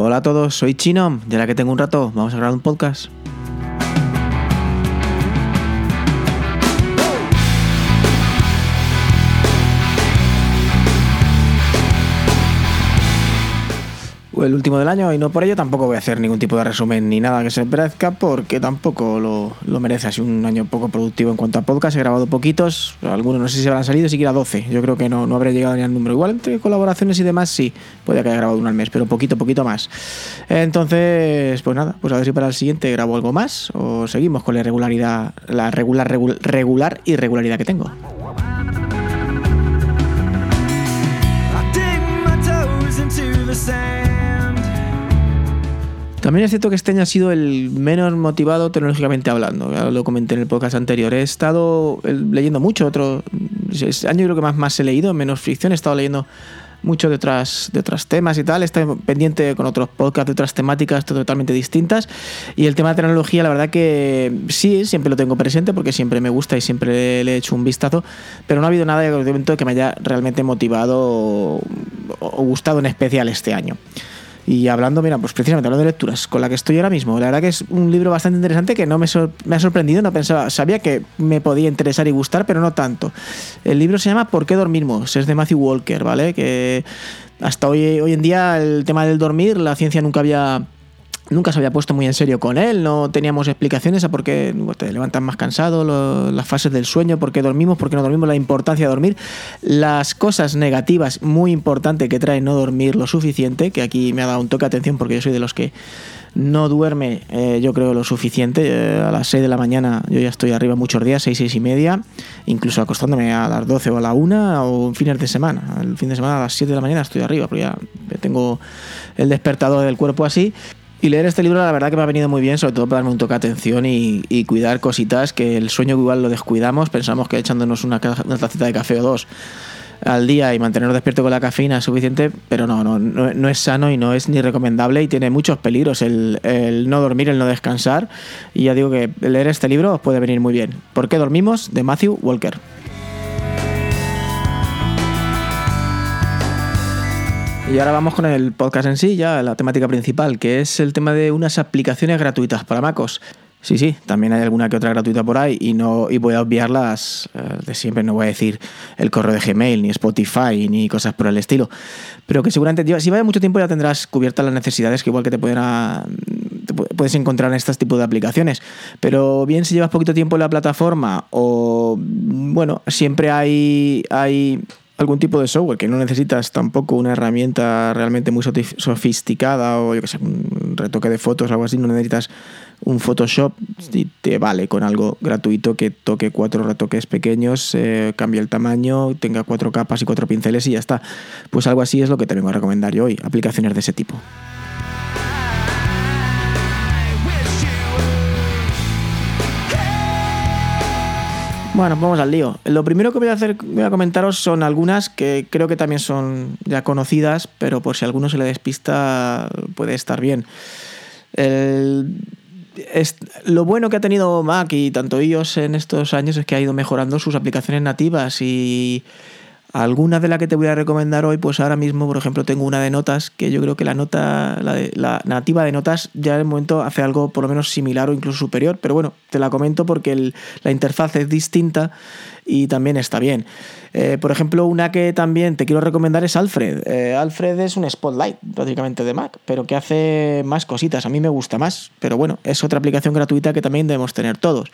Hola a todos, soy Chino, ya la que tengo un rato, vamos a grabar un podcast. El último del año y no por ello tampoco voy a hacer ningún tipo de resumen ni nada que se parezca porque tampoco lo, lo merece. Ha un año poco productivo en cuanto a podcast. He grabado poquitos, algunos no sé si habrán salido, siquiera 12. Yo creo que no, no habré llegado ni al número. Igual entre colaboraciones y demás sí, puede que haya grabado uno al mes, pero poquito, poquito más. Entonces, pues nada, pues a ver si para el siguiente grabo algo más o seguimos con la irregularidad, la regular, regular irregularidad que tengo. También es cierto que este año ha sido el menos motivado tecnológicamente hablando. Ya lo comenté en el podcast anterior. He estado eh, leyendo mucho. Otro este año creo que más, más he leído, menos ficción. He estado leyendo mucho de otras, de otros temas y tal. Estado pendiente con otros podcasts de otras temáticas totalmente distintas. Y el tema de tecnología, la verdad que sí, siempre lo tengo presente porque siempre me gusta y siempre le he hecho un vistazo. Pero no ha habido nada de momento que me haya realmente motivado o gustado en especial este año. Y hablando, mira, pues precisamente hablando de lecturas, con la que estoy ahora mismo, la verdad que es un libro bastante interesante que no me, ha sorprendido, no pensaba, sabía que me podía interesar y gustar, pero no tanto. El libro se llama ¿Por qué dormimos? Es de Matthew Walker, ¿vale? Que hasta hoy, hoy en día el tema del dormir, la ciencia nunca había nunca se había puesto muy en serio con él, no teníamos explicaciones a por qué te levantan más cansado, las fases del sueño, por qué dormimos, por qué no dormimos, la importancia de dormir, las cosas negativas muy importantes que trae no dormir lo suficiente, que aquí me ha dado un toque de atención porque yo soy de los que no duerme, eh, yo creo, lo suficiente. Eh, a las 6 de la mañana yo ya estoy arriba muchos días, 6, 6 y media, incluso acostándome a las 12 o a la 1 o fines de semana. El fin de semana a las 7 de la mañana estoy arriba, porque ya tengo el despertador del cuerpo así. Y leer este libro la verdad que me ha venido muy bien, sobre todo para darme un toque de atención y, cuidar cositas que el sueño igual lo descuidamos, pensamos que echándonos una, una tacita de café o dos al día y mantenernos despierto con la cafeína es suficiente, pero no, no, no, es sano y no es ni recomendable y tiene muchos peligros el, el, no dormir, el no descansar. Y ya digo que leer este libro os puede venir muy bien. ¿Por qué dormimos? de Matthew Walker. Y ahora vamos con el podcast en sí, ya la temática principal, que es el tema de unas aplicaciones gratuitas para MacOS. Sí, sí, también hay alguna que otra gratuita por ahí y no y voy a obviarlas eh, de siempre, no voy a decir el correo de Gmail, ni Spotify, ni cosas por el estilo. Pero que seguramente, si vaya mucho tiempo ya tendrás cubiertas las necesidades que igual que te pueden puedes encontrar en estos tipos de aplicaciones. Pero bien si llevas poquito tiempo en la plataforma o bueno, siempre hay, hay algún tipo de software que no necesitas tampoco una herramienta realmente muy sofisticada o yo que sé, un retoque de fotos o algo así, no necesitas un Photoshop y te vale con algo gratuito que toque cuatro retoques pequeños, eh, cambie el tamaño, tenga cuatro capas y cuatro pinceles y ya está. Pues algo así es lo que te vengo a recomendar yo hoy, aplicaciones de ese tipo. Bueno, vamos al lío. Lo primero que voy a hacer, voy a comentaros son algunas que creo que también son ya conocidas, pero por si a alguno se le despista puede estar bien. lo bueno que ha tenido Mac y tanto iOS en estos años es que ha ido mejorando sus aplicaciones nativas y Algunas de las que te voy a recomendar hoy, pues ahora mismo, por ejemplo, tengo una de notas que yo creo que la nota, la, la nativa de notas, ya en el momento hace algo por lo menos similar o incluso superior, pero bueno, te la comento porque la interfaz es distinta y también está bien. Eh, por ejemplo, una que también te quiero recomendar es Alfred. Eh, Alfred es un Spotlight, prácticamente de Mac, pero que hace más cositas. A mí me gusta más, pero bueno, es otra aplicación gratuita que también debemos tener todos.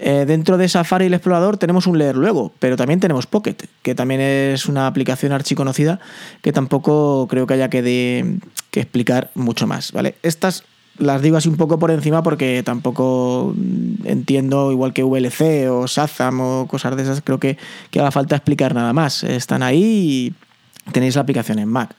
Eh, dentro de Safari y el explorador tenemos un leer luego, pero también tenemos Pocket, que también es una aplicación archiconocida que tampoco creo que haya que, que explicar mucho más. ¿vale? Estas las digo así un poco por encima porque tampoco entiendo, igual que VLC o Shazam o cosas de esas, creo que, que haga falta explicar nada más. Están ahí y tenéis la aplicación en Mac.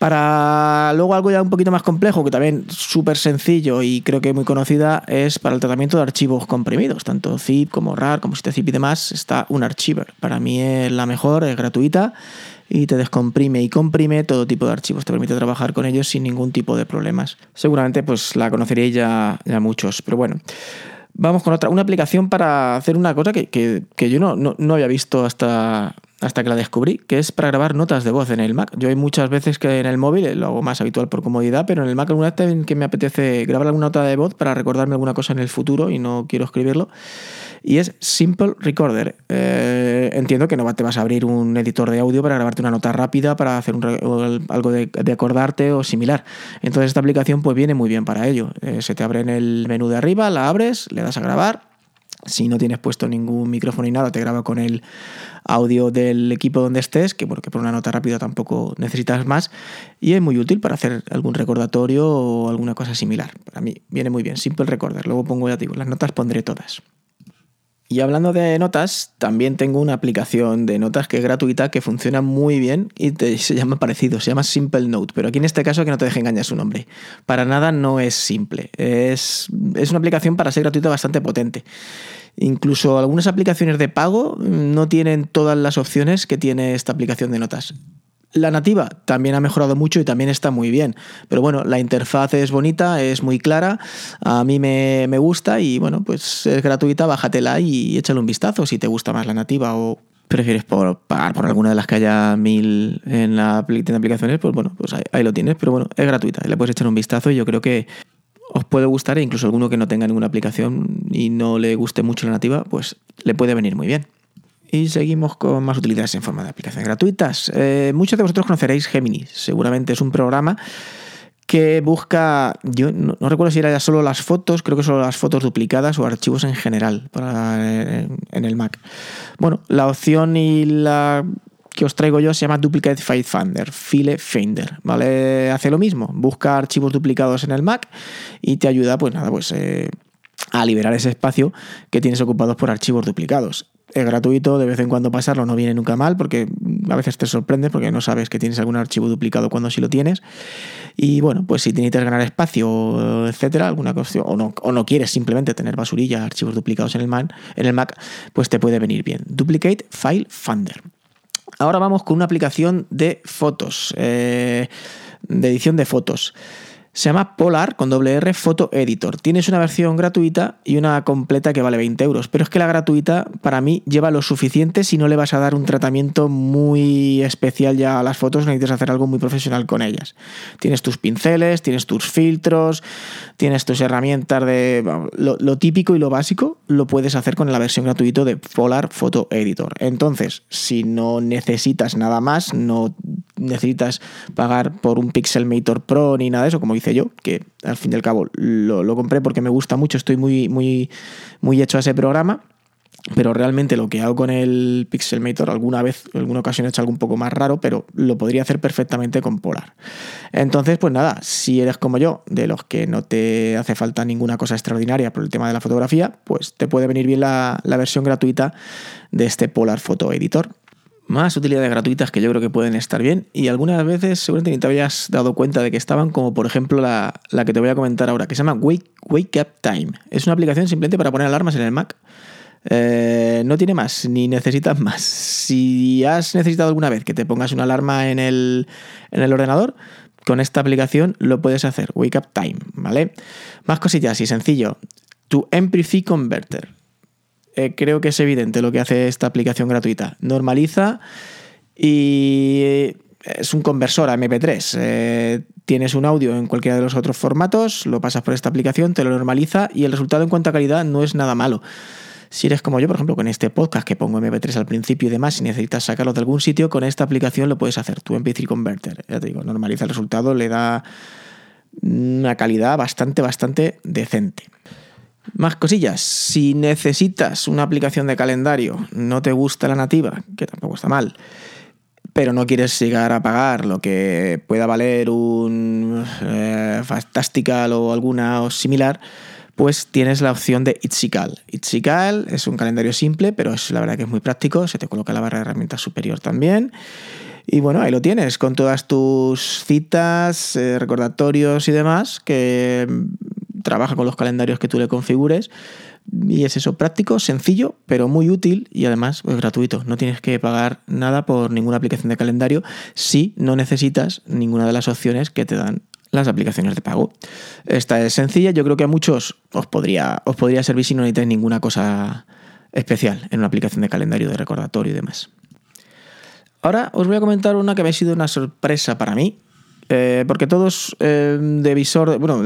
Para luego algo ya un poquito más complejo, que también súper sencillo y creo que muy conocida, es para el tratamiento de archivos comprimidos, tanto zip como RAR, como zip y demás, está un archiver. Para mí es la mejor, es gratuita y te descomprime y comprime todo tipo de archivos, te permite trabajar con ellos sin ningún tipo de problemas. Seguramente pues la conoceréis ya, ya muchos, pero bueno. Vamos con otra, una aplicación para hacer una cosa que, yo no, no, había visto hasta, hasta que la descubrí, que es para grabar notas de voz en el Mac. Yo hay muchas veces que en el móvil lo hago más habitual por comodidad, pero en el Mac alguna vez que me apetece grabar alguna nota de voz para recordarme alguna cosa en el futuro y no quiero escribirlo. Y es Simple Recorder. Eh, entiendo que no te vas a abrir un editor de audio para grabarte una nota rápida, para hacer algo de, acordarte o similar. Entonces esta aplicación pues viene muy bien para ello. Eh, se te abre en el menú de arriba, la abres, le das a grabar si no tienes puesto ningún micrófono ni nada, te graba con el audio del equipo donde estés, que porque por una nota rápida tampoco necesitas más. Y es muy útil para hacer algún recordatorio o alguna cosa similar. Para mí viene muy bien, Simple Recorder. Luego pongo ya digo, las notas pondré todas. Y hablando de notas, también tengo una aplicación de notas que es gratuita, que funciona muy bien y se llama parecido, se llama Simple Note, pero aquí en este caso que no te deje engañar su nombre. Para nada no es simple, es, es una aplicación para ser gratuita bastante potente. Incluso algunas aplicaciones de pago no tienen todas las opciones que tiene esta aplicación de notas. La nativa también ha mejorado mucho y también está muy bien. Pero bueno, la interfaz es bonita, es muy clara, a mí me, gusta y bueno, pues es gratuita, bájatela y échale un vistazo si te gusta más la nativa o prefieres por, pagar por alguna de las que haya mil en la de aplicaciones, pues bueno, pues ahí, lo tienes. Pero bueno, es gratuita, le puedes echar un vistazo y yo creo que os puede gustar e incluso alguno que no tenga ninguna aplicación y no le guste mucho la nativa, pues le puede venir muy bien. Y seguimos con más utilidades en forma de aplicaciones gratuitas. Eh, muchos de vosotros conoceréis Gemini. Seguramente es un programa que busca, yo no, recuerdo si era ya solo las fotos, creo que solo las fotos duplicadas o archivos en general para, eh, en, el Mac. Bueno, la opción y la que os traigo yo se llama Duplicate File Finder, File Finder, ¿vale? Hace lo mismo, busca archivos duplicados en el Mac y te ayuda, pues nada, pues eh, a liberar ese espacio que tienes ocupado por archivos duplicados es gratuito, de vez en cuando pasarlo no viene nunca mal porque a veces te sorprende porque no sabes que tienes algún archivo duplicado cuando sí lo tienes. Y bueno, pues si necesitas ganar espacio, etcétera, alguna cuestión, o no, o no quieres simplemente tener basurilla, archivos duplicados en el, Mac, en el Mac, pues te puede venir bien. Duplicate File Finder. Ahora vamos con una aplicación de fotos, eh, de edición de fotos. Se llama Polar con doble R Photo Editor. Tienes una versión gratuita y una completa que vale 20 euros. Pero es que la gratuita para mí lleva lo suficiente si no le vas a dar un tratamiento muy especial ya a las fotos, necesitas hacer algo muy profesional con ellas. Tienes tus pinceles, tienes tus filtros, tienes tus herramientas de lo, típico y lo básico, lo puedes hacer con la versión gratuita de Polar Photo Editor. Entonces, si no necesitas nada más, no necesitas pagar por un Pixelmator Pro ni nada de eso, como hice yo, que al fin y al cabo lo, compré porque me gusta mucho, estoy muy, muy, muy hecho a ese programa. Pero realmente lo que hago con el Pixelmator, alguna vez, en alguna ocasión he hecho algo un poco más raro, pero lo podría hacer perfectamente con Polar. Entonces, pues nada, si eres como yo, de los que no te hace falta ninguna cosa extraordinaria por el tema de la fotografía, pues te puede venir bien la, la versión gratuita de este Polar Photo Editor más utilidades gratuitas que yo creo que pueden estar bien y algunas veces seguramente ni te habías dado cuenta de que estaban, como por ejemplo la, que te voy a comentar ahora, que se llama Wake, Wake Up Time. Es una aplicación simplemente para poner alarmas en el Mac. Eh, no tiene más, ni necesitas más. Si has necesitado alguna vez que te pongas una alarma en el, en el ordenador, con esta aplicación lo puedes hacer, Wake Up Time, ¿vale? Más cosillas y sencillo. Tu MP3 Converter. Eh, creo que es evidente lo que hace esta aplicación gratuita. Normaliza y es un conversor a MP3. Eh, tienes un audio en cualquiera de los otros formatos, lo pasas por esta aplicación, te lo normaliza y el resultado en cuanto a calidad no es nada malo. Si eres como yo, por ejemplo, con este podcast que pongo MP3 al principio y demás, si necesitas sacarlo de algún sitio, con esta aplicación lo puedes hacer, tu MP3 Converter. Ya te digo, normaliza el resultado, le da una calidad bastante, bastante decente. Más cosillas. Si necesitas una aplicación de calendario, no te gusta la nativa, que tampoco está mal, pero no quieres llegar a pagar lo que pueda valer un eh, Fantastical o alguna o similar, pues tienes la opción de Itzical. Itzical es un calendario simple, pero es la verdad que es muy práctico, se te coloca la barra de herramientas superior también. Y bueno, ahí lo tienes, con todas tus citas, eh, recordatorios y demás, que trabaja con los calendarios que tú le configures. Y es eso, práctico, sencillo, pero muy útil y además es pues, gratuito. No tienes que pagar nada por ninguna aplicación de calendario si no necesitas ninguna de las opciones que te dan las aplicaciones de pago. Esta es sencilla, yo creo que a muchos os podría, os podría servir si no necesitáis ninguna cosa especial en una aplicación de calendario, de recordatorio y demás. Ahora os voy a comentar una que me ha sido una sorpresa para mí. Eh, porque todos eh, de visor, bueno,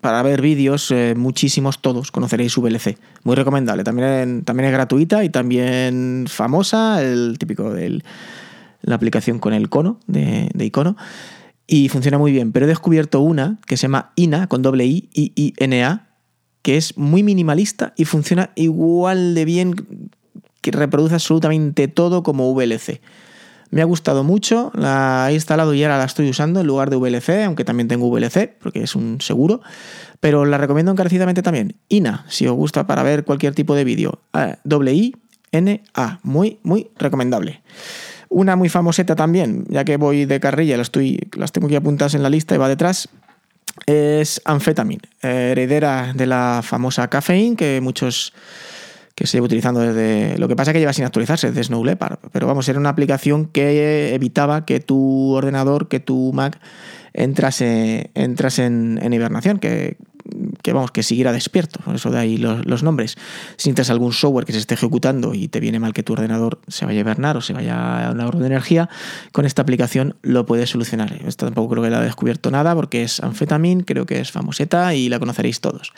para ver vídeos, eh, muchísimos todos conoceréis VLC. Muy recomendable. También, también es gratuita y también famosa, el típico de la aplicación con el cono, de, icono. Y funciona muy bien. Pero he descubierto una que se llama INA, con doble I, I, I, N, A, que es muy minimalista y funciona igual de bien, que reproduce absolutamente todo como VLC. Me ha gustado mucho, la he instalado y ahora la estoy usando en lugar de VLC, aunque también tengo VLC, porque es un seguro, pero la recomiendo encarecidamente también. INA, si os gusta para ver cualquier tipo de vídeo. doble I, N, A, muy, muy recomendable. Una muy famoseta también, ya que voy de carrilla, las, estoy, las tengo aquí apuntadas en la lista y va detrás, es Amphetamine, heredera de la famosa Caffeine, que muchos que se lleva utilizando desde... Lo que pasa es que lleva sin actualizarse desde Snow Leopard, pero vamos, era una aplicación que evitaba que tu ordenador, que tu Mac entrase, entrase en, hibernación, que, vamos, que siguiera despierto, por eso de ahí los, nombres. Si necesitas algún software que se esté ejecutando y te viene mal que tu ordenador se vaya a hibernar o se vaya a un ahorro de energía, con esta aplicación lo puedes solucionar. Esta tampoco creo que la he descubierto nada porque es Amphetamine, creo que es famoseta y la conoceréis todos.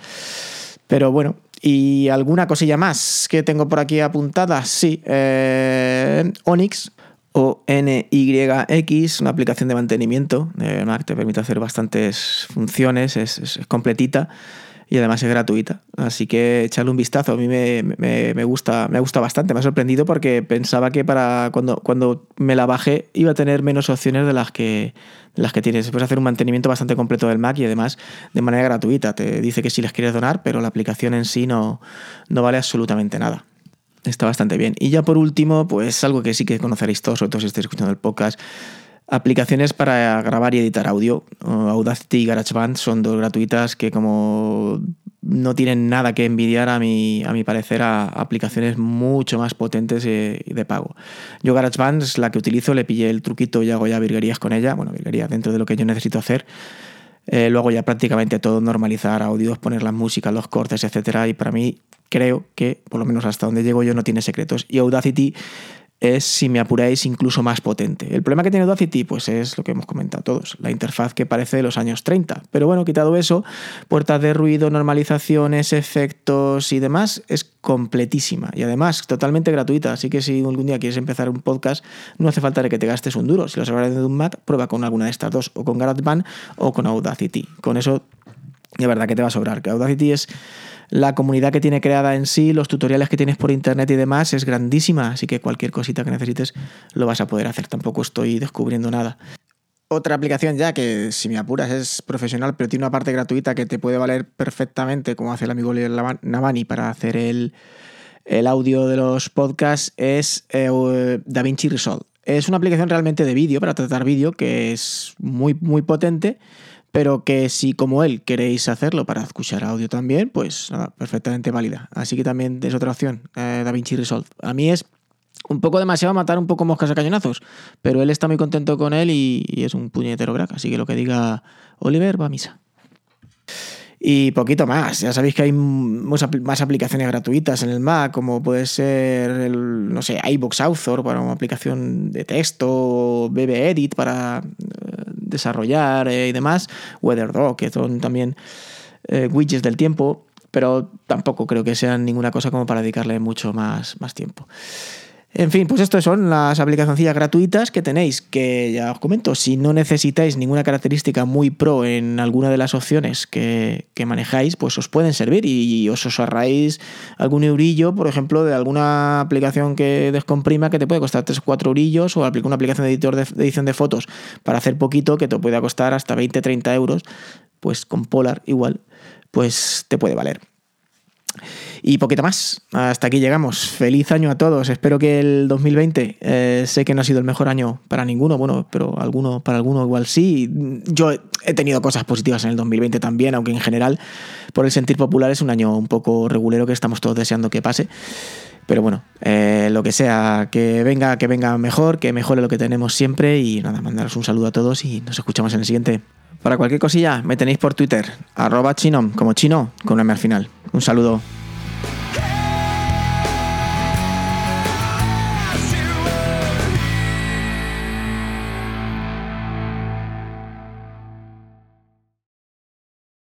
Pero bueno, y alguna cosilla más que tengo por aquí apuntada, sí, eh, Onyx o NYX, una aplicación de mantenimiento de Mac, te permite hacer bastantes funciones, es completita y además es gratuita. Así que echarle un vistazo. A mí me, me, gusta, me gusta bastante. Me ha sorprendido porque pensaba que para cuando, cuando me la bajé iba a tener menos opciones de las que, las que tienes. Puedes hacer un mantenimiento bastante completo del Mac y además de manera gratuita. Te dice que si les quieres donar, pero la aplicación en sí no, no vale absolutamente nada. Está bastante bien. Y ya por último, pues algo que sí que conoceréis todos, sobre todo si estáis escuchando el podcast, Aplicaciones para grabar y editar audio. Audacity y GarageBand son dos gratuitas que como no tienen nada que envidiar a mi, a mi parecer a aplicaciones mucho más potentes y de pago. Yo GarageBand es la que utilizo, le pillé el truquito y hago ya virguerías con ella, bueno, virguerías dentro de lo que yo necesito hacer. Eh, lo hago ya prácticamente todo, normalizar audios, poner la música, los cortes, etcétera, y para mí creo que, por lo menos hasta donde llego yo, no tiene secretos. Y Audacity es, si me apuráis, incluso más potente. El problema que tiene Audacity, pues es lo que hemos comentado todos, la interfaz que parece de los años 30. Pero bueno, quitado eso, puertas de ruido, normalizaciones, efectos y demás, es completísima y además totalmente gratuita. Así que si algún día quieres empezar un podcast, no hace falta que te gastes un duro. Si lo sabes de un prueba con alguna de estas dos, o con GarageBand o con Audacity. Con eso, de verdad que te va a sobrar. Que Audacity es la comunidad que tiene creada en sí, los tutoriales que tienes por internet y demás es grandísima, así que cualquier cosita que necesites lo vas a poder hacer. Tampoco estoy descubriendo nada. Otra aplicación ya que, si me apuras, es profesional, pero tiene una parte gratuita que te puede valer perfectamente, como hace el amigo Navani para hacer el, audio de los podcasts, es eh, DaVinci Resolve. Es una aplicación realmente de vídeo, para tratar vídeo, que es muy, muy potente pero que si como él queréis hacerlo para escuchar audio también, pues nada, perfectamente válida. Así que también es otra opción, eh, DaVinci Resolve. A mí es un poco demasiado matar un poco moscas a cañonazos, pero él está muy contento con él y, es un puñetero crack, así que lo que diga Oliver va a misa. Y poquito más. Ya sabéis que hay más aplicaciones gratuitas en el Mac, como puede ser, el, no sé, iBox Author para una aplicación de texto, BB Edit para desarrollar eh, y demás, WeatherDog, que son también eh, widgets del tiempo, pero tampoco creo que sean ninguna cosa como para dedicarle mucho más, más tiempo. En fin, pues estas son las aplicaciones gratuitas que tenéis, que ya os comento, si no necesitáis ninguna característica muy pro en alguna de las opciones que, manejáis, pues os pueden servir y os, os ahorráis algún eurillo, por ejemplo, de alguna aplicación que descomprima que te puede costar 3 o 4 eurillos, o una aplicación de editor de, edición de fotos para hacer poquito que te puede costar hasta 20-30 euros, pues con Polar igual, pues te puede valer. Y poquito más. Hasta aquí llegamos. Feliz año a todos. Espero que el 2020, eh, sé que no ha sido el mejor año para ninguno, bueno, pero alguno, para alguno igual sí. Yo he tenido cosas positivas en el 2020 también, aunque en general, por el sentir popular, es un año un poco regulero que estamos todos deseando que pase. Pero bueno, eh, lo que sea, que venga, que venga mejor, que mejore lo que tenemos siempre. Y nada, mandaros un saludo a todos y nos escuchamos en el siguiente. Para cualquier cosilla, me tenéis por Twitter, arroba chinom, como chino, con un M al final. Un saludo.